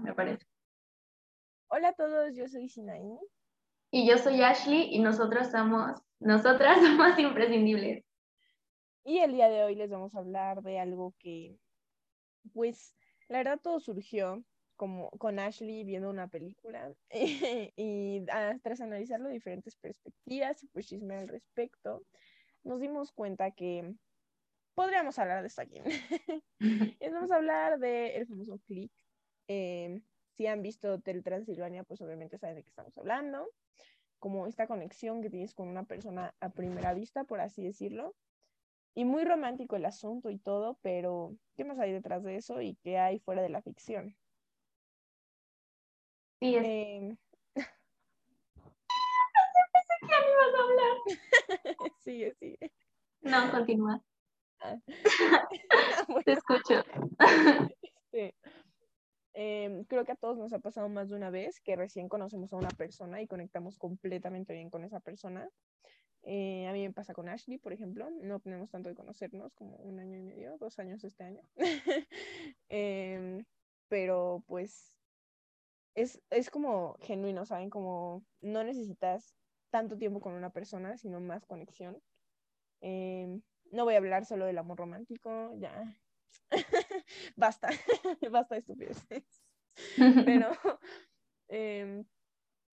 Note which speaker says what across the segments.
Speaker 1: me parece.
Speaker 2: Hola a todos, yo soy Sinaí.
Speaker 1: Y yo soy Ashley y nosotros somos, nosotras somos imprescindibles.
Speaker 2: Y el día de hoy les vamos a hablar de algo que, pues, la verdad todo surgió como con Ashley viendo una película y tras analizarlo de diferentes perspectivas y pues chisme al respecto, nos dimos cuenta que podríamos hablar de esto aquí. y vamos a hablar del famoso click. Eh, si han visto Hotel Transilvania, pues obviamente saben de qué estamos hablando. Como esta conexión que tienes con una persona a primera vista, por así decirlo. Y muy romántico el asunto y todo, pero ¿qué más hay detrás de eso y qué hay fuera de la ficción?
Speaker 1: Sí, es... Eh... pensé que ya ibas a hablar.
Speaker 2: sigue, sigue.
Speaker 1: No, continúa. Ah. Te escucho.
Speaker 2: Em, creo que a todos nos ha pasado más de una vez que recién conocemos a una persona y conectamos completamente bien con esa persona. Eh, a mí me pasa con Ashley, por ejemplo. No tenemos tanto de conocernos, como un año y medio, dos años este año. Em, pero pues es, es como genuino, ¿saben? Como no necesitas tanto tiempo con una persona, sino más conexión. Eh, no voy a hablar solo del amor romántico, ya. basta, basta de estupideces. Pero, eh,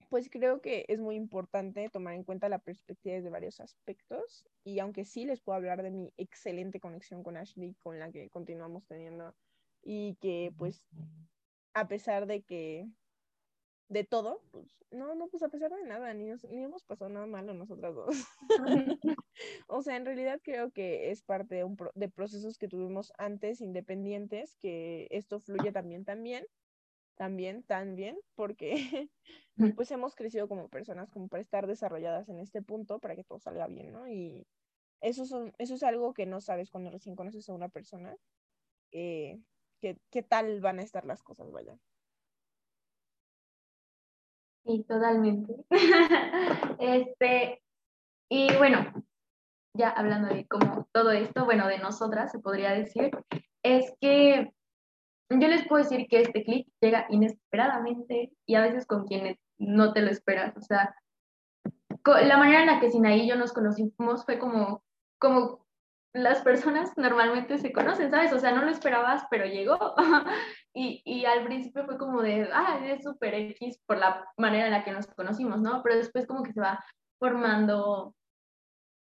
Speaker 2: pues creo que es muy importante tomar en cuenta la perspectiva de varios aspectos. Y aunque sí les puedo hablar de mi excelente conexión con Ashley, con la que continuamos teniendo, y que pues a pesar de que de todo, pues no, no, pues a pesar de nada, ni, ni hemos pasado nada malo nosotras dos. o sea, en realidad creo que es parte de, un de procesos que tuvimos antes independientes, que esto fluye también, también, también, también, porque pues hemos crecido como personas como para estar desarrolladas en este punto, para que todo salga bien, ¿no? Y eso, son, eso es algo que no sabes cuando recién conoces a una persona, eh, que, qué tal van a estar las cosas, vaya.
Speaker 1: Sí, totalmente. este, y bueno, ya hablando de como todo esto, bueno, de nosotras se podría decir, es que yo les puedo decir que este clic llega inesperadamente y a veces con quienes no te lo esperas. O sea, la manera en la que Sinaí y yo nos conocimos fue como, como las personas normalmente se conocen, ¿sabes? O sea, no lo esperabas, pero llegó. y, y, al principio fue como de, ah, es súper X por la manera en la que nos conocimos, ¿no? Pero después como que se va formando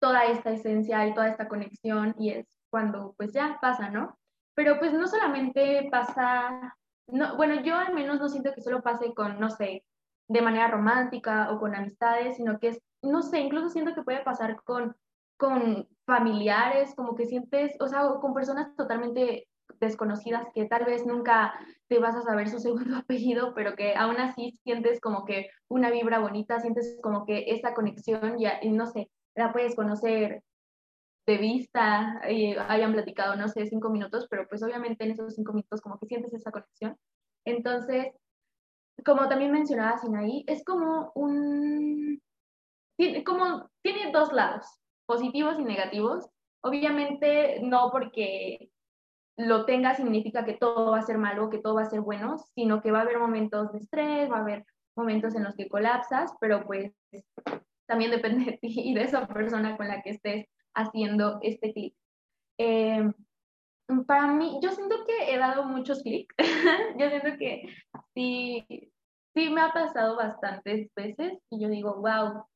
Speaker 1: toda esta esencia y toda esta conexión y es cuando pues ya pasa, ¿no? Pero pues no solamente pasa, no, bueno, yo al menos no siento que solo pase con, no sé, de manera romántica o con amistades, sino que es, no sé, incluso siento que puede pasar con con familiares, como que sientes, o sea, con personas totalmente desconocidas que tal vez nunca te vas a saber su segundo apellido, pero que aún así sientes como que una vibra bonita, sientes como que esa conexión, ya, no sé, la puedes conocer de vista y hayan platicado, no sé, cinco minutos, pero pues obviamente en esos cinco minutos como que sientes esa conexión. Entonces, como también mencionaba Sinaí, es como un, tiene, como, tiene dos lados positivos y negativos. Obviamente no porque lo tenga significa que todo va a ser malo, que todo va a ser bueno, sino que va a haber momentos de estrés, va a haber momentos en los que colapsas, pero pues también depende de ti y de esa persona con la que estés haciendo este clic. Eh, para mí, yo siento que he dado muchos clics. yo siento que sí, sí me ha pasado bastantes veces y yo digo, wow,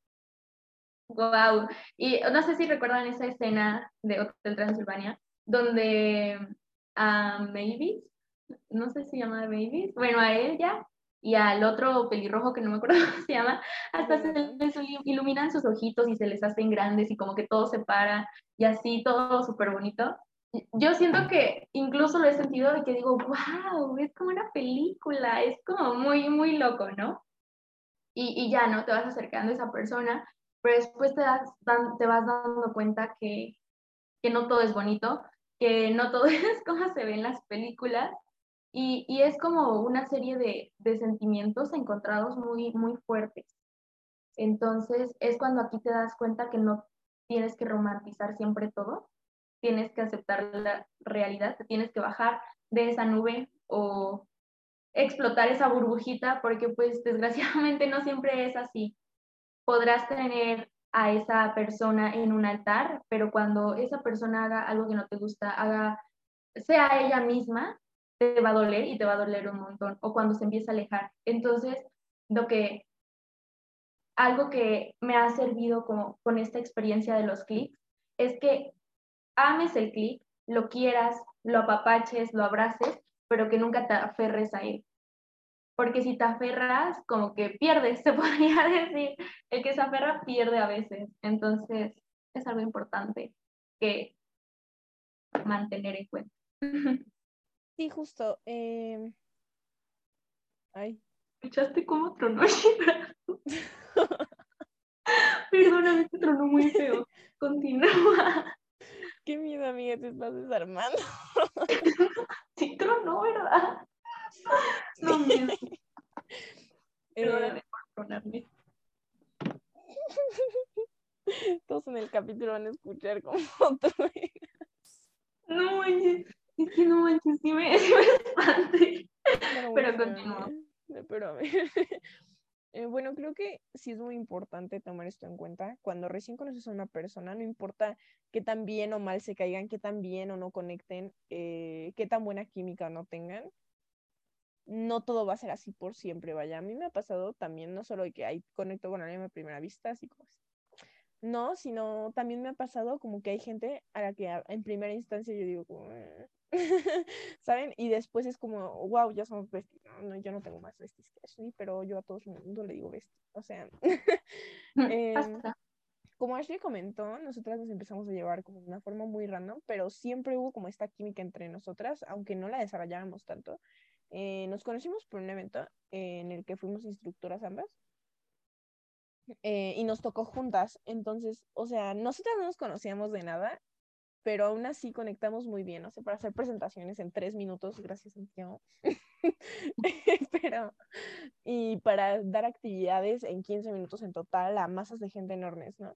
Speaker 1: Wow. Y no sé si recuerdan esa escena de Hotel Transilvania, donde a Mavis, no sé si se llama Mavis, bueno, a ella y al otro pelirrojo que no me acuerdo cómo se llama, hasta se les iluminan sus ojitos y se les hacen grandes y como que todo se para y así, todo súper bonito. Yo siento que incluso lo he sentido y que digo, wow, es como una película, es como muy, muy loco, ¿no? Y, y ya, ¿no? Te vas acercando a esa persona pero después te, das, te vas dando cuenta que, que no todo es bonito, que no todo es como se ve en las películas y, es como una serie de, de, sentimientos encontrados muy, muy fuertes. Entonces es cuando aquí te das cuenta que no tienes que romantizar siempre todo, tienes que aceptar la realidad, te tienes que bajar de esa nube o explotar esa burbujita porque pues desgraciadamente no siempre es así. Podrás tener a esa persona en un altar, pero cuando esa persona haga algo que no te gusta, haga, sea ella misma, te va a doler y te va a doler un montón, o cuando se empieza a alejar. Entonces, lo que, algo que me ha servido como con esta experiencia de los clics, es que ames el clic, lo quieras, lo apapaches, lo abraces, pero que nunca te aferres a él. Porque si te aferras, como que pierdes, se podría decir. El que se aferra pierde a veces. Entonces, es algo importante que mantener en cuenta.
Speaker 2: Sí, justo. Eh... Ay.
Speaker 1: ¿Escuchaste cómo tronó Perdóname, te tronó muy feo. Continúa.
Speaker 2: Qué miedo, amiga, te estás desarmando.
Speaker 1: sí, tronó, ¿verdad? No, miedo.
Speaker 2: Eh... por tronarme. Todos en el capítulo van a escuchar como truenas.
Speaker 1: No manches, es que no manches, sí me, sí me espante. Pero continúa.
Speaker 2: Pero eh, bueno, creo que sí es muy importante tomar esto en cuenta. Cuando recién conoces a una persona, no importa qué tan bien o mal se caigan, qué tan bien o no conecten, eh, qué tan buena química no tengan, no todo va a ser así por siempre, vaya. A mí me ha pasado también, no solo que hay conecto con alguien a primera vista, así como no, sino también me ha pasado como que hay gente a la que en primera instancia yo digo como, eh", ¿saben? Y después es como, wow, ya somos besties. No, yo no tengo más besties que Ashley, pero yo a todo el mundo le digo besties. O sea, em, como Ashley comentó, nosotras nos empezamos a llevar como de una forma muy random, pero siempre hubo como esta química entre nosotras, aunque no la desarrolláramos tanto. Eh, nos conocimos por un evento en el que fuimos instructoras ambas. Eh, y nos tocó juntas. Entonces, o sea, nosotras no nos conocíamos de nada pero aún así conectamos muy bien, o sea, para hacer presentaciones en tres minutos, gracias Santiago, pero, y para dar actividades en 15 minutos en total a masas de gente enormes, ¿no?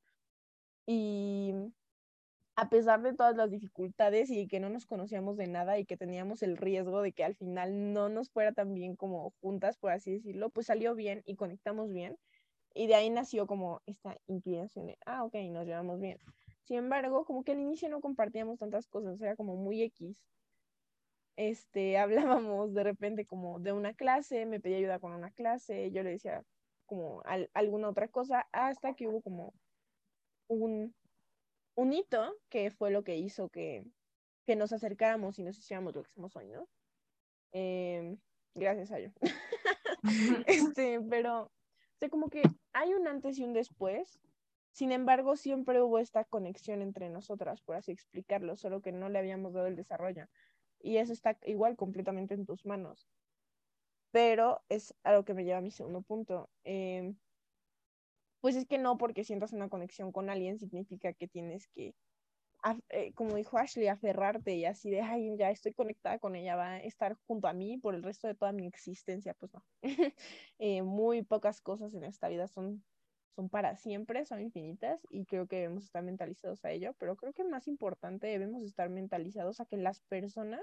Speaker 2: Y a pesar de todas las dificultades y que no nos conocíamos de nada y que teníamos el riesgo de que al final no nos fuera tan bien como juntas, por así decirlo, pues salió bien y conectamos bien. Y de ahí nació como esta inclinación de, ah, ok, nos llevamos bien. Sin embargo, como que al inicio no compartíamos tantas cosas, era como muy X. Este, hablábamos de repente como de una clase, me pedía ayuda con una clase, yo le decía como alguna otra cosa, hasta que hubo como un, un hito que fue lo que hizo que, que nos acercáramos y nos hiciéramos lo que somos hoy, ¿no? Em, gracias a yo. este, pero, o sea, como que hay un antes y un después sin embargo, siempre hubo esta conexión entre nosotras, por así explicarlo, solo que no le habíamos dado el desarrollo. Y eso está igual completamente en tus manos. Pero es algo que me lleva a mi segundo punto. Em, pues es que no porque sientas una conexión con alguien significa que tienes que, eh, como dijo Ashley, aferrarte y así de, ay, ya estoy conectada con ella, va a estar junto a mí por el resto de toda mi existencia. Pues no. Eh, muy pocas cosas en esta vida son son para siempre, son infinitas y creo que debemos estar mentalizados a ello, pero creo que más importante debemos estar mentalizados a que las personas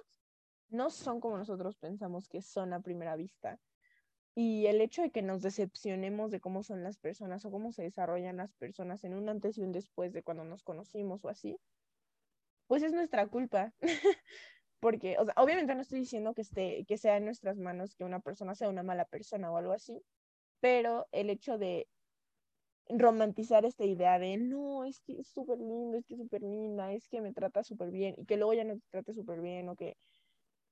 Speaker 2: no son como nosotros pensamos que son a primera vista. Y el hecho de que nos decepcionemos de cómo son las personas o cómo se desarrollan las personas en un antes y un después de cuando nos conocimos o así, pues es nuestra culpa. Porque, obviamente no estoy diciendo que, esté, que sea en nuestras manos que una persona sea una mala persona o algo así, pero el hecho de romantizar esta idea de no, es que es súper lindo, es que es súper linda, es que me trata súper bien y que luego ya no te trate súper bien o que,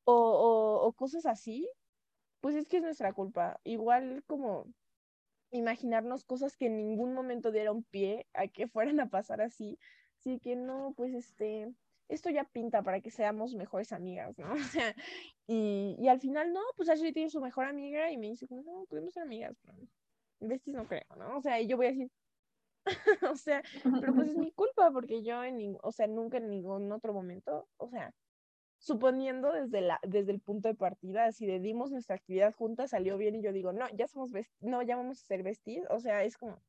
Speaker 2: o, o, o, cosas así, pues es que es nuestra culpa. Igual como imaginarnos cosas que en ningún momento dieron pie a que fueran a pasar así, así que no, pues este, esto ya pinta para que seamos mejores amigas, ¿no? O sea, y, y al final no, pues Ashley tiene su mejor amiga y me dice, no, podemos ser amigas, pero besties no creo, ¿no? O sea, y yo voy a decir, o sea, pero pues es mi culpa porque yo, en, o sea, nunca en ningún otro momento, o sea, suponiendo desde, la, desde el punto de partida, si le dimos nuestra actividad juntas, salió bien y yo digo, no, ya somos, no, ya vamos a ser vestis, o sea, es como,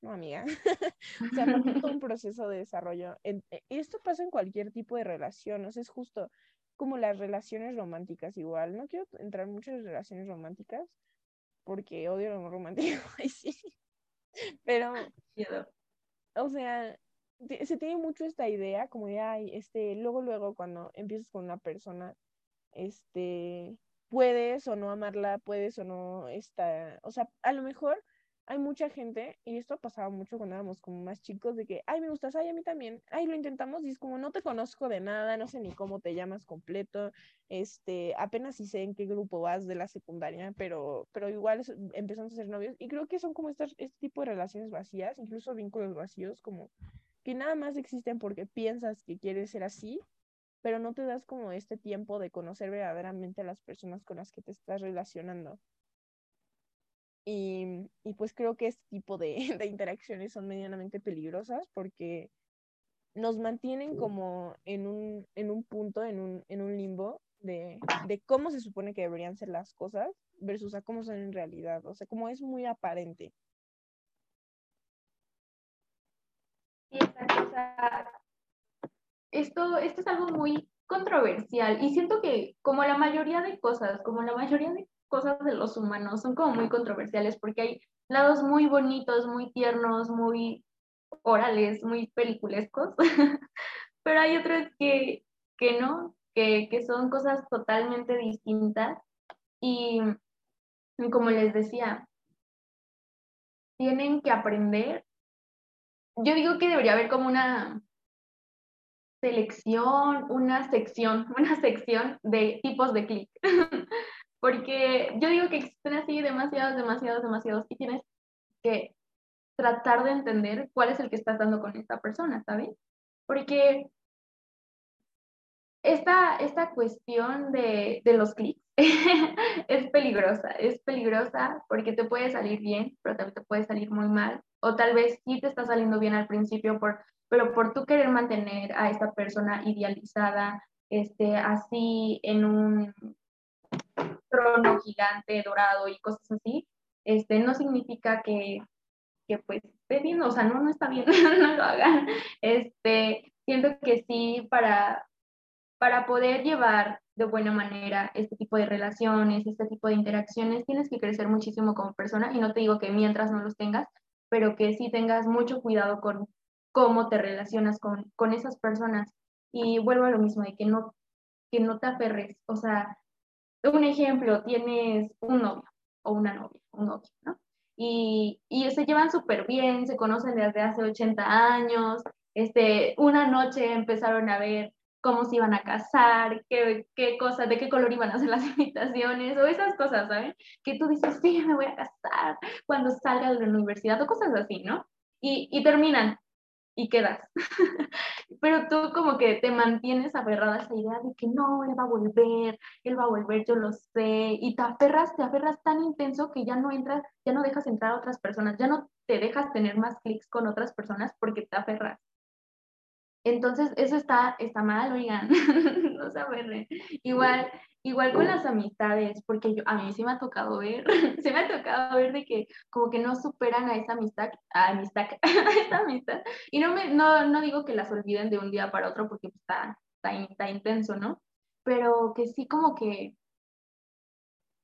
Speaker 2: no, amiga, o sea, no todo un proceso de desarrollo. En, e, esto pasa en cualquier tipo de relación, o sea, es justo, como las relaciones románticas igual. No quiero entrar mucho en relaciones románticas porque odio lo romántico. Ay, sí. Pero, o sea, se tiene mucho esta idea como de, ay, este, luego, luego, cuando empiezas con una persona, este, puedes o no amarla, puedes o no, esta, o sea, a lo mejor hay mucha gente, y esto pasaba mucho cuando éramos como más chicos, de que, ay, me gustas, ay, a mí también, ay, lo intentamos, y es como, no te conozco de nada, no sé ni cómo te llamas completo, este, apenas sí sé en qué grupo vas de la secundaria, pero, pero igual empezamos a ser novios, y creo que son como estas, este tipo de relaciones vacías, incluso vínculos vacíos, como que nada más existen porque piensas que quieres ser así, pero no te das como este tiempo de conocer verdaderamente a las personas con las que te estás relacionando. Y, pues creo que este tipo de, de, interacciones son medianamente peligrosas porque nos mantienen como en un, en un punto, en un, en un limbo de, de, cómo se supone que deberían ser las cosas versus a cómo son en realidad. O sea, como es muy aparente.
Speaker 1: esto, esto es algo muy controversial y siento que como la mayoría de cosas, como la mayoría de cosas de los humanos son como muy controversiales porque hay lados muy bonitos, muy tiernos, muy orales, muy peliculescos, pero hay otros que, que no, que, que son cosas totalmente distintas y como les decía, tienen que aprender yo digo que debería haber como una selección, una sección, una sección de tipos de clic. Porque yo digo que existen así demasiados, demasiados, demasiados y tienes que tratar de entender cuál es el que estás dando con esta persona, ¿sabes? Porque esta, esta cuestión de, de los clics es peligrosa, es peligrosa porque te puede salir bien, pero también te puede salir muy mal o tal vez sí te está saliendo bien al principio, por, pero por tú querer mantener a esta persona idealizada, este, así en un trono gigante, dorado y cosas así, este, no significa que, que pues esté bien, o sea, no, no está bien, no lo hagan. Este, siento que sí, para, para poder llevar de buena manera este tipo de relaciones, este tipo de interacciones, tienes que crecer muchísimo como persona y no te digo que mientras no los tengas, pero que sí tengas mucho cuidado con cómo te relacionas con, con esas personas. Y vuelvo a lo mismo, de que no, que no te aferres. O sea, un ejemplo, tienes un novio o una novia, un novio, ¿no? Y, y se llevan súper bien, se conocen desde hace 80 años, este, una noche empezaron a ver cómo se iban a casar, qué, qué cosas, de qué color iban a hacer las invitaciones, o esas cosas, ¿sabes? Que tú dices, sí, me voy a casar cuando salga de la universidad, o cosas así, ¿no? Y, y terminan y quedas. Pero tú como que te mantienes aferrada a esa idea de que no, él va a volver, él va a volver, yo lo sé, y te aferras, te aferras tan intenso que ya no entras, ya no dejas entrar a otras personas, ya no te dejas tener más clics con otras personas porque te aferras. Entonces, eso está, está mal, oigan, no se aferren. Igual, igual con las amistades, porque yo, a mí sí me ha tocado ver, se me ha tocado ver de que como que no superan a esa amistad, a amistad, a esa amistad. Y no, me, no, no digo que las olviden de un día para otro porque pues, está, está, está intenso, ¿no? Pero que sí como que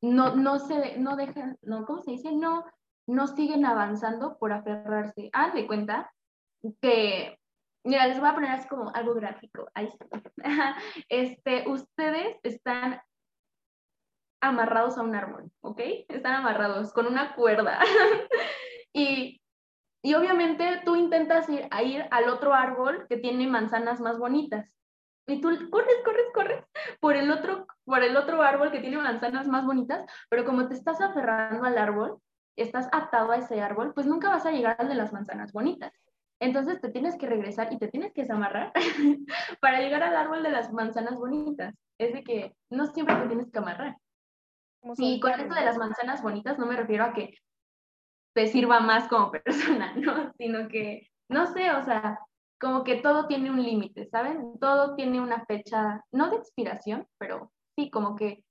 Speaker 1: no, no se, no dejan, no, ¿cómo se dice? No, no siguen avanzando por aferrarse. Haz de cuenta que Mira, les voy a poner así como algo gráfico. Ahí está. Este, ustedes están amarrados a un árbol, ¿ok? Están amarrados con una cuerda. y, y, obviamente tú intentas ir a ir al otro árbol que tiene manzanas más bonitas. Y tú corres, corres, corres por el otro, por el otro árbol que tiene manzanas más bonitas, pero como te estás aferrando al árbol, estás atado a ese árbol, pues nunca vas a llegar al de las manzanas bonitas. Entonces te tienes que regresar y te tienes que desamarrar para llegar al árbol de las manzanas bonitas. Es de que no siempre te tienes que amarrar. Y con esto de las manzanas bonitas no me refiero a que te sirva más como persona, ¿no? Sino que, no sé, o sea, como que todo tiene un límite, ¿saben? Todo tiene una fecha, no de expiración, pero sí, como que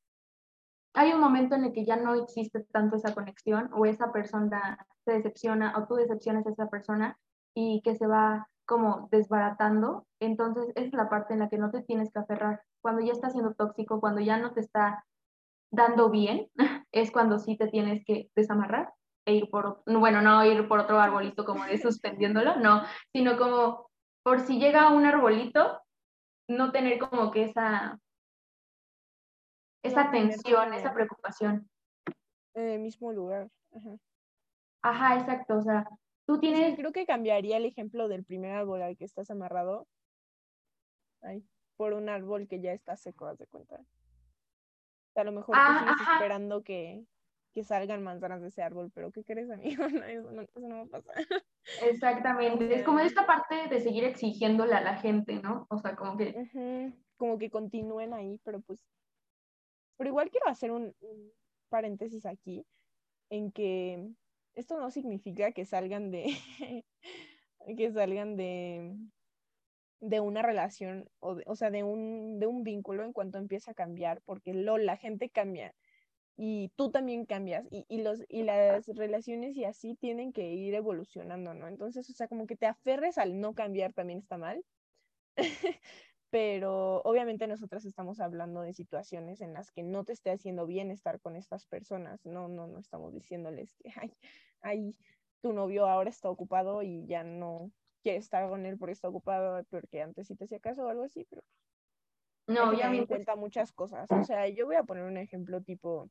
Speaker 1: hay un momento en el que ya no existe tanto esa conexión o esa persona se decepciona o tú decepcionas a esa persona y que se va como desbaratando, entonces esa es la parte en la que no te tienes que aferrar. Cuando ya está siendo tóxico, cuando ya no te está dando bien, es cuando sí te tienes que desamarrar e ir por, bueno, no ir por otro arbolito como de suspendiéndolo, no, sino como por si llega un arbolito, no tener como que esa, esa tensión, esa preocupación.
Speaker 2: En el mismo lugar.
Speaker 1: Ajá. exacto, o sea, tú tienes...
Speaker 2: creo que cambiaría el ejemplo del primer árbol al que estás amarrado. Ay, por un árbol que ya está seco, haz de cuenta. A lo mejor ah, sigues esperando que, que salgan manzanas de ese árbol, pero ¿qué crees, amigo? eso, no, eso no va a pasar.
Speaker 1: Exactamente, es como esta parte de seguir exigiéndole a la gente, ¿no? O sea, como que...
Speaker 2: Como que continúen ahí, pero pues... Pero igual quiero hacer un, paréntesis aquí, en que esto no significa que salgan de... que salgan de de una relación o, o sea de un, de un vínculo en cuanto empieza a cambiar porque lo, la gente cambia y tú también cambias y, y, los, y las relaciones y así tienen que ir evolucionando, ¿no? Entonces, o sea, como que te aferres al no cambiar también está mal, pero obviamente nosotras estamos hablando de situaciones en las que no te esté haciendo bien estar con estas personas, no, no, no estamos diciéndoles que, ay, ay, tu novio ahora está ocupado y ya no quiere estar con él porque está ocupado, porque antes sí te hacía caso o algo así, pero... No, ya me cuenta muchas cosas. O sea, yo voy a poner un ejemplo tipo,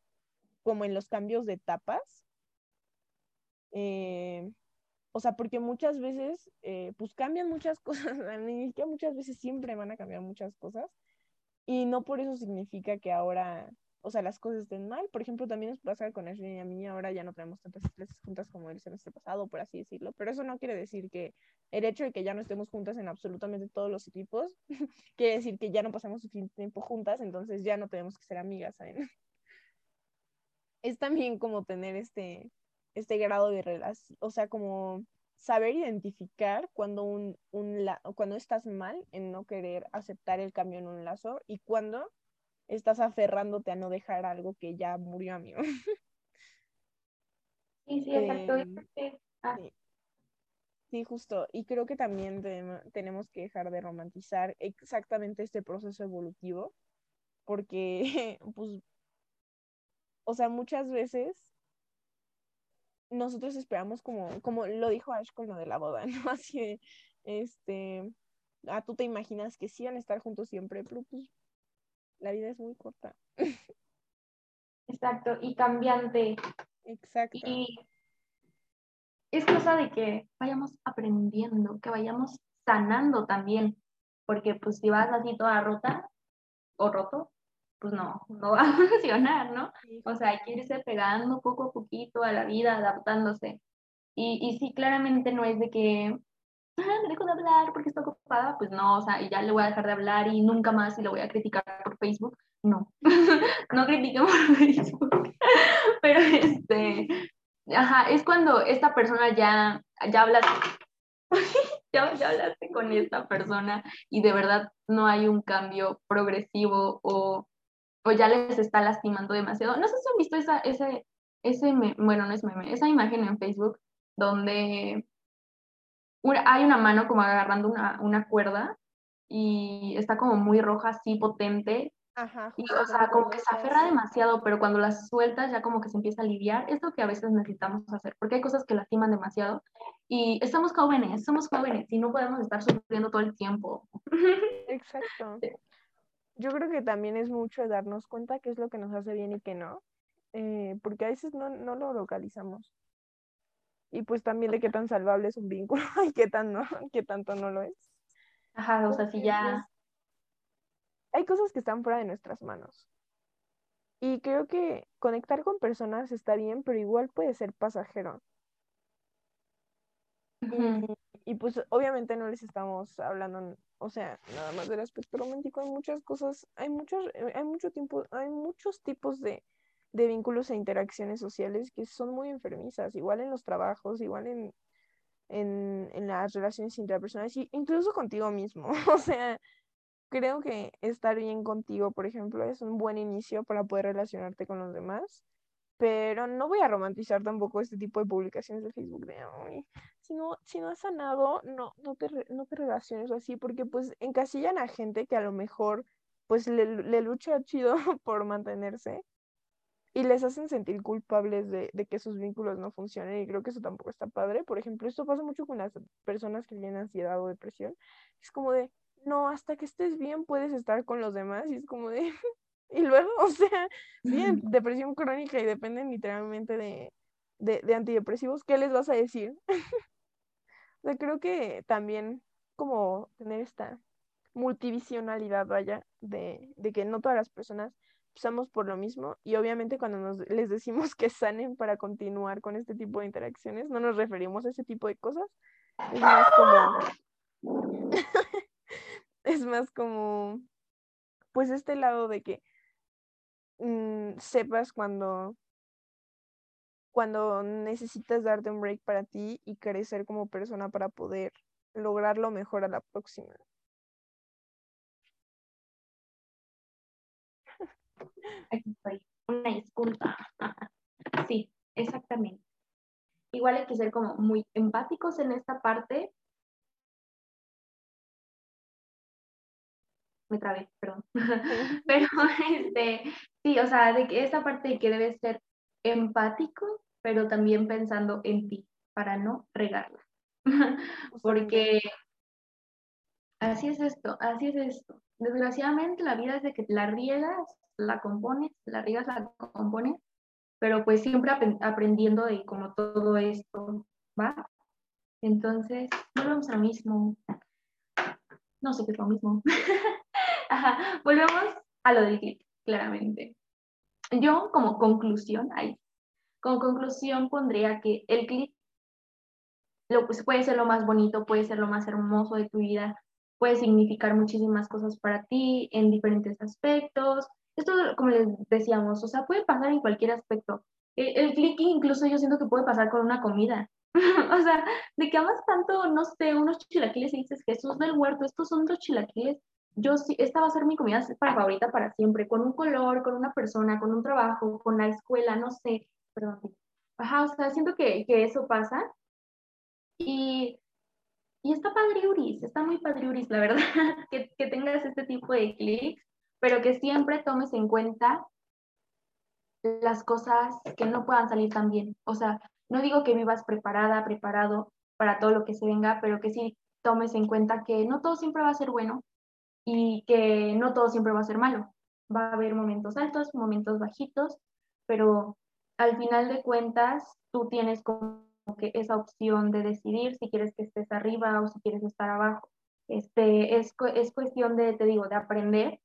Speaker 2: como en los cambios de etapas. Eh, o sea, porque muchas veces, eh, pues cambian muchas cosas, que muchas veces siempre van a cambiar muchas cosas, y no por eso significa que ahora, o sea, las cosas estén mal. Por ejemplo, también nos pasa con Ashley y a mí, ahora ya no tenemos tantas clases juntas como el semestre pasado, por así decirlo, pero eso no quiere decir que el hecho de que ya no estemos juntas en absolutamente todos los equipos, quiere decir que ya no pasamos suficiente tiempo juntas, entonces ya no tenemos que ser amigas, ¿saben? es también como tener este, este grado de relación, o sea, como saber identificar cuando, un, un cuando estás mal en no querer aceptar el cambio en un lazo y cuando estás aferrándote a no dejar algo que ya murió, amigo.
Speaker 1: Sí, sí, exacto.
Speaker 2: Em, ah. sí. justo. Y creo que también tenemos que dejar de romantizar exactamente este proceso evolutivo, porque pues o sea, muchas veces nosotros esperamos como, como lo dijo Ash con lo de la boda, ¿no? Así de, este, ah, tú te imaginas que sí van a estar juntos siempre, pero pues la vida es muy corta.
Speaker 1: Exacto, y cambiante.
Speaker 2: Exacto.
Speaker 1: Y es cosa de que vayamos aprendiendo, que vayamos sanando también, porque pues si vas así toda rota o roto, pues no, no va a funcionar, ¿no? O sea, hay que irse pegando poco a poquito a la vida, adaptándose. Y, y sí, claramente no es de que, ah, me dejo de hablar porque estoy ocupada, pues no, o sea, y ya le voy a dejar de hablar y nunca más y lo voy a criticar por Facebook. No, no critiquemos por Facebook. Pero este, ajá, es cuando esta persona ya, ya habla ya, ya hablaste con esta persona y de verdad no hay un cambio progresivo o o ya les está lastimando demasiado. No sé si han visto esa, ese, ese bueno, no es meme, esa imagen en Facebook donde hay una mano como agarrando una, una cuerda y está como muy roja, así potente.
Speaker 2: Ajá,
Speaker 1: y, o sea, como que se aferra demasiado, pero cuando las sueltas ya como que se empieza a aliviar. Es lo que a veces necesitamos hacer, porque hay cosas que lastiman demasiado. Y estamos jóvenes, somos jóvenes y no podemos estar sufriendo todo el tiempo.
Speaker 2: Exacto yo creo que también es mucho darnos cuenta qué es lo que nos hace bien y qué no, eh, porque a veces no, no, lo localizamos. Y pues también de qué tan salvable es un vínculo y qué, tan no, qué tanto no lo es.
Speaker 1: Ajá, o sea, si ya...
Speaker 2: Hay cosas que están fuera de nuestras manos. Y creo que conectar con personas está bien, pero igual puede ser pasajero. y, pues obviamente no les estamos hablando o sea, nada más del aspecto romántico, hay muchas cosas, hay muchos, eh, hay mucho tiempo, hay muchos tipos de, vínculos e interacciones sociales que son muy enfermizas, igual en los trabajos, igual en, en, las relaciones interpersonales, incluso contigo mismo. o sea, creo que estar bien contigo, por ejemplo, es un buen inicio para poder relacionarte con los demás. pero no voy a romantizar tampoco este tipo de publicaciones de Facebook de, si no, si no has sanado, no, no, te, no te relaciones así, porque pues encasillan a gente que a lo mejor pues le, le lucha chido por mantenerse y les hacen sentir culpables de, de, que sus vínculos no funcionen y creo que eso tampoco está padre. Por ejemplo, esto pasa mucho con las personas que tienen ansiedad o depresión. Es como de, no, hasta que estés bien puedes estar con los demás y es como de, y luego, o sea, bien, depresión crónica y dependen literalmente de, de, de antidepresivos, ¿qué les vas a decir? o sea, creo que también como tener esta multivisionalidad, vaya, de, de que no todas las personas por lo mismo y obviamente cuando nos, les decimos que sanen para continuar con este tipo de interacciones, no nos referimos a ese tipo de cosas, es más como, es más como, pues este lado de que Mm, sepas cuando, cuando necesitas darte un break para ti y crecer como persona para poder lograrlo mejor a la próxima.
Speaker 1: Aquí estoy. Una disculpa. Sí, exactamente. Igual hay que ser como muy empáticos en esta parte me trabé, perdón. pero este, sí, o sea, de que esa parte de que debes ser empático, pero también pensando en ti, para no regarla. Porque así es esto, así es esto. Desgraciadamente la vida es de que la riegas, la compones, la riegas, la compones, pero pues siempre aprendiendo de cómo todo esto va. Entonces, volvemos a lo mismo. No sé qué es lo mismo. volvemos a lo del clic, claramente. Yo como conclusión, ahí, como conclusión pondría que el clic lo, pues, puede ser lo más bonito, puede ser lo más hermoso de tu vida, puede significar muchísimas cosas para ti en diferentes aspectos. Esto, como les decíamos, o sea, puede pasar en cualquier aspecto. El, el clic incluso yo siento que puede pasar con una comida. o sea, de que amas tanto, no sé, unos chilaquiles y dices, Jesús del huerto, estos son los chilaquiles yo sí, esta va a ser mi comida para favorita para siempre, con un color, con una persona, con un trabajo, con la escuela, no sé, perdón. Ajá, o sea, siento que, que eso pasa. Y, y está padriuris, está muy padriuris, la verdad, que, que tengas este tipo de clics, pero que siempre tomes en cuenta las cosas que no puedan salir tan bien. O sea, no digo que vivas preparada, preparado para todo lo que se venga, pero que sí tomes en cuenta que no todo siempre va a ser bueno, y que no todo siempre va a ser malo. Va a haber momentos altos, momentos bajitos, pero al final de cuentas tú tienes como que esa opción de decidir si quieres que estés arriba o si quieres estar abajo. Este, es, es cuestión de, te digo, de aprender,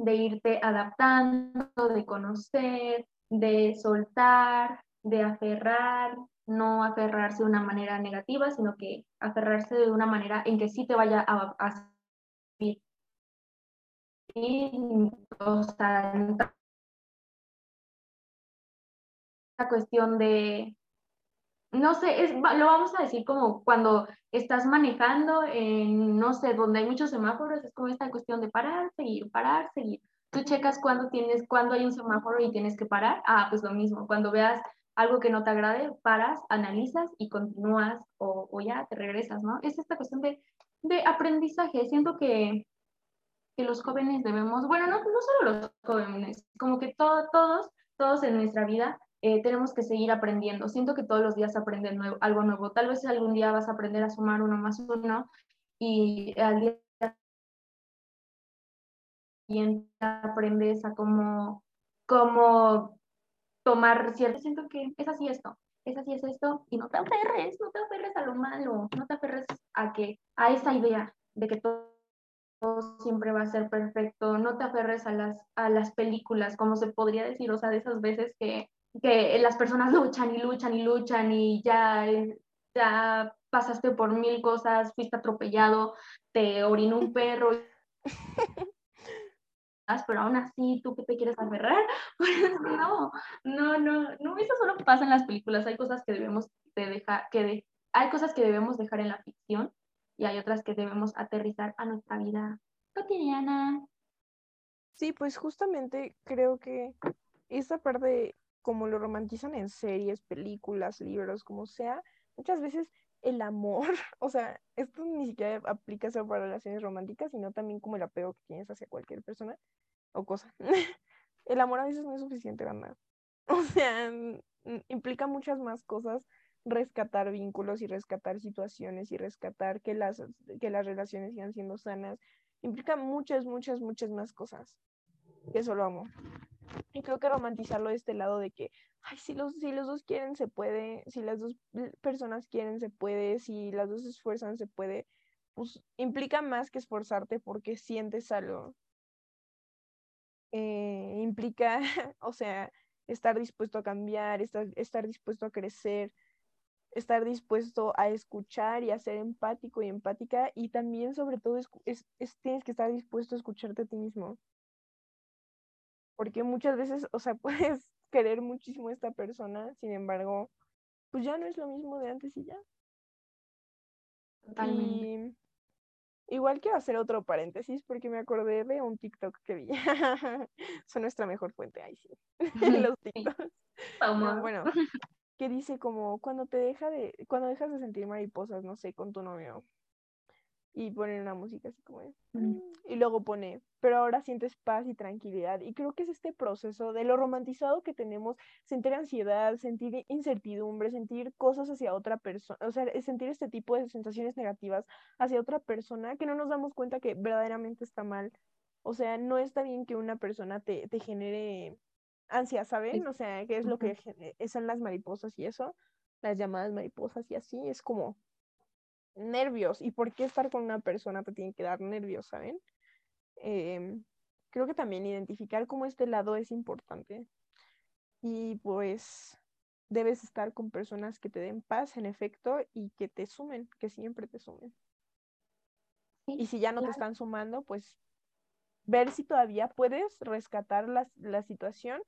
Speaker 1: de irte adaptando, de conocer, de soltar, de aferrar, no aferrarse de una manera negativa, sino que aferrarse de una manera en que sí te vaya a, a o sea, la cuestión de, no sé, es, lo vamos a decir como cuando estás manejando en, no sé, donde hay muchos semáforos, es como esta cuestión de parar, seguir, parar, seguir. Tú checas cuando tienes, cuando hay un semáforo y tienes que parar. Ah, pues lo mismo. Cuando veas algo que no te agrade, paras, analizas y continúas o, o ya te regresas, ¿no? Es esta cuestión de, de aprendizaje. Siento que que los jóvenes debemos, bueno, no, no solo los jóvenes, como que todo, todos, todos en nuestra vida eh, tenemos que seguir aprendiendo. Siento que todos los días aprenden nuevo, algo nuevo. Tal vez algún día vas a aprender a sumar uno más uno y al día siguiente aprendes a cómo, cómo tomar cierto. Siento que es así esto, es así es esto y no te aferres, no te aferres a lo malo, no te aferres a que a esa idea de que todo siempre va a ser perfecto, no te aferres a las, a las películas, como se podría decir, o sea, de esas veces que, que las personas luchan y luchan y luchan y ya, ya pasaste por mil cosas, fuiste atropellado, te orinó un perro. pero aún así, ¿tú qué te quieres aferrar? Pues no, no, no, no, eso solo pasa en las películas, hay cosas que debemos de dejar, que hay cosas que debemos dejar en la ficción y hay otras que debemos aterrizar a nuestra vida cotidiana.
Speaker 2: Sí, pues justamente creo que esa parte como lo romantizan en series, películas, libros, como sea, muchas veces el amor, o sea, esto ni siquiera aplica solo para relaciones románticas, sino también como el apego que tienes hacia cualquier persona o cosa. el amor a veces no es suficiente, ¿verdad? O sea, implica muchas más cosas rescatar vínculos y rescatar situaciones y rescatar que las, que las relaciones sigan siendo sanas. Implica muchas, muchas, muchas más cosas que solo amor. Y creo que romantizarlo de este lado de que, ay, si los, si los dos quieren, se puede, si las dos personas quieren, se puede, si las dos esfuerzan, se puede, pues implica más que esforzarte porque sientes algo. Eh, implica, o sea, estar dispuesto a cambiar, estar, estar dispuesto a crecer, estar dispuesto a escuchar y a ser empático y empática y también sobre todo es, tienes que estar dispuesto a escucharte a ti mismo. Porque muchas veces, o sea, puedes querer muchísimo a esta persona, sin embargo, pues ya no es lo mismo de antes y ya. Totalmente. igual quiero hacer otro paréntesis porque me acordé de un TikTok que vi. Son nuestra mejor fuente, ahí sí. Los TikToks. bueno, que dice como cuando te deja de, cuando dejas de sentir mariposas, no sé, con tu novio. Y pone una música así como mm. y luego pone, pero ahora sientes paz y tranquilidad. Y creo que es este proceso de lo romantizado que tenemos, sentir ansiedad, sentir incertidumbre, sentir cosas hacia otra persona, o sea, sentir este tipo de sensaciones negativas hacia otra persona que no nos damos cuenta que verdaderamente está mal. O sea, no está bien que una persona te, te genere ansia, ¿saben? O sea, ¿qué es lo que son las mariposas y eso? Las llamadas mariposas y así, es como nervios. ¿Y por qué estar con una persona te tiene que dar nervios, ¿saben? Em, creo que también identificar cómo este lado es importante. Y pues debes estar con personas que te den paz, en efecto, y que te sumen, que siempre te sumen. y si ya no te están sumando, pues ver si todavía puedes rescatar la, la situación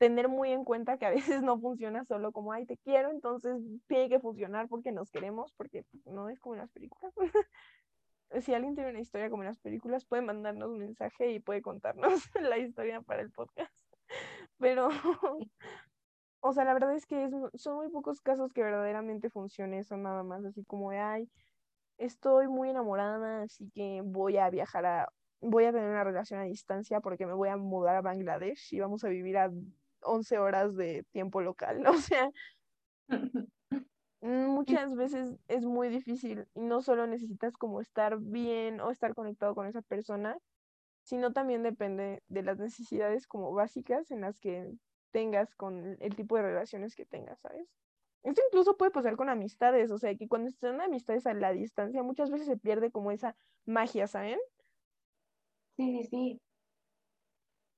Speaker 2: tener muy en cuenta que a veces no funciona solo como, ay, te quiero, entonces tiene que funcionar porque nos queremos, porque no es como en las películas. si alguien tiene una historia como en las películas, puede mandarnos un mensaje y puede contarnos la historia para el podcast. Pero, o sea, la verdad es que son muy pocos casos que verdaderamente funcione eso nada más, así como de, ay, estoy muy enamorada, así que voy a viajar a, voy a tener una relación a distancia porque me voy a mudar a Bangladesh y vamos a vivir a 11 horas de tiempo local, o sea, muchas veces es muy difícil y no solo necesitas como estar bien o estar conectado con esa persona, sino también depende de las necesidades como básicas en las que tengas con el tipo de relaciones que tengas, ¿sabes? Esto incluso puede pasar con amistades, o sea, que cuando están amistades a la distancia muchas veces se pierde como esa magia, ¿saben?
Speaker 1: Sí, sí, sí.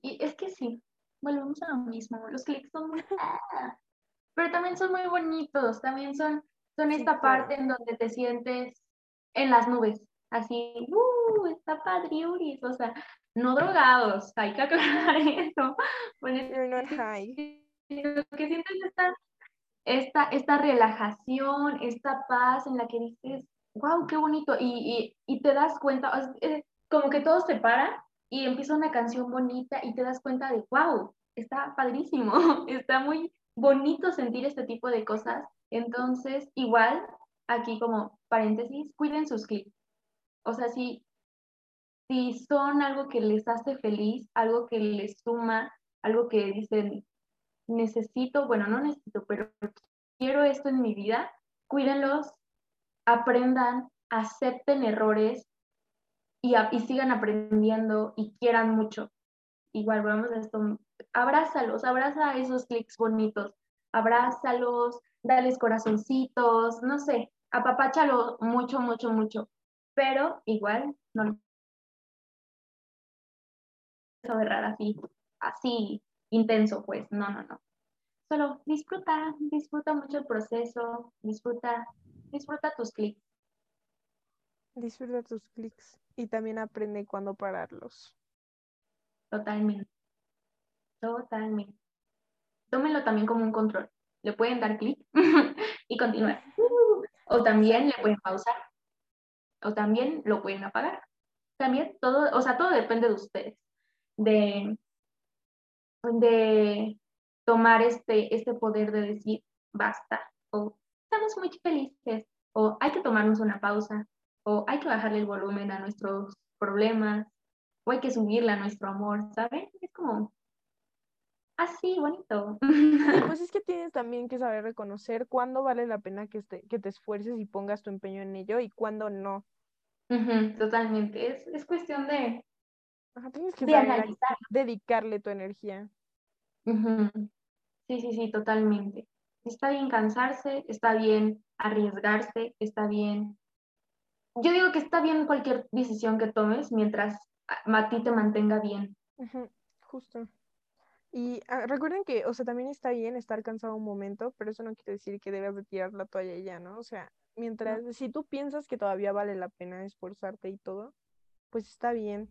Speaker 1: Y es que sí, volvemos a lo mismo, los clics son muy... pero también son muy bonitos, también son, son esta parte en donde te sientes en las nubes, así, ¡uh! Está padre, Uris, o sea, no drogados, hay que aclarar eso. Pues, no high. Lo que sientes esta, esta, esta relajación, esta paz en la que dices, wow, qué bonito, y, y, y te das cuenta, como que todo se para y empieza una canción bonita y te das cuenta de, wow, está padrísimo, está muy bonito sentir este tipo de cosas. Entonces, igual, aquí como paréntesis, cuiden sus clips. O sea, si, si son algo que les hace feliz, algo que les suma, algo que dicen, necesito, bueno, no necesito, pero quiero esto en mi vida, cuídenlos, aprendan, acepten errores, y, sigan aprendiendo y quieran mucho. Igual, vamos a esto, abrázalos, abraza esos clics bonitos, abrázalos, dales corazoncitos, no sé, apapáchalo mucho, mucho, mucho, pero igual no lo agarrar así, así intenso, pues, no, no, no. Solo disfruta, disfruta mucho el proceso, disfruta, disfruta tus clics.
Speaker 2: Disfruta tus clics y también aprende cuándo pararlos.
Speaker 1: Totalmente. Totalmente. Tómenlo también como un control. Le pueden dar clic y continuar. O también le pueden pausar. O también lo pueden apagar. También todo, o sea, todo depende de ustedes. De, de tomar este, este poder de decir, basta, o estamos muy felices, o hay que tomarnos una pausa, o hay que bajarle el volumen a nuestros problemas, o hay que subirle a nuestro amor, ¿saben? Es como así, bonito.
Speaker 2: pues es que tienes también que saber reconocer cuándo vale la pena que, que te esfuerces y pongas tu empeño en ello y cuándo no.
Speaker 1: totalmente, es, es, cuestión de,
Speaker 2: tienes que saber dedicarle tu energía.
Speaker 1: Sí, sí, sí, totalmente. Está bien cansarse, está bien arriesgarse, está bien. Yo digo que está bien cualquier decisión que tomes mientras a, ti te mantenga bien.
Speaker 2: Justo. Y ah, recuerden que, o sea, también está bien estar cansado un momento, pero eso no quiere decir que debas de tirar la toalla ya, ¿no? O sea, mientras, si tú piensas que todavía vale la pena esforzarte y todo, pues está bien.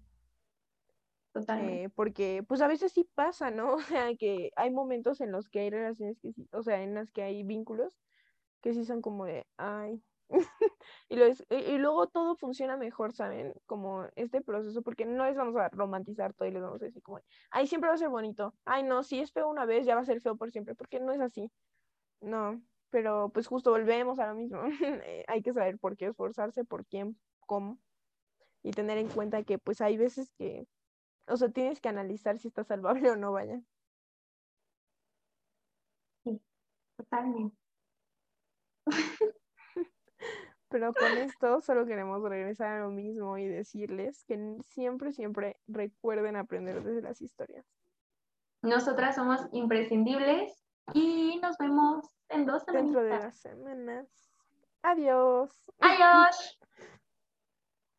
Speaker 2: Totalmente. Eh, porque, pues a veces sí pasa, ¿no? O sea, que hay momentos en los que hay relaciones que sí, o sea, en las que hay vínculos que sí son como de, ay, y, luego todo funciona mejor, ¿saben? Como este proceso, porque no les vamos a romantizar todo y les vamos a decir como, ay, siempre va a ser bonito, ay, no, si es feo una vez, ya va a ser feo por siempre, porque no es así. No, pero pues justo volvemos a lo mismo. Eh, hay que saber por qué esforzarse, por quién, cómo, y tener en cuenta que pues hay veces que, o sea, tienes que analizar si está salvable o no, vaya.
Speaker 1: Sí, totalmente.
Speaker 2: Pero con esto solo queremos regresar a lo mismo y decirles que siempre, siempre recuerden aprender desde las historias.
Speaker 1: Nosotras somos imprescindibles y nos vemos en dos
Speaker 2: semanas. Dentro de las semanas. Adiós.
Speaker 1: Adiós.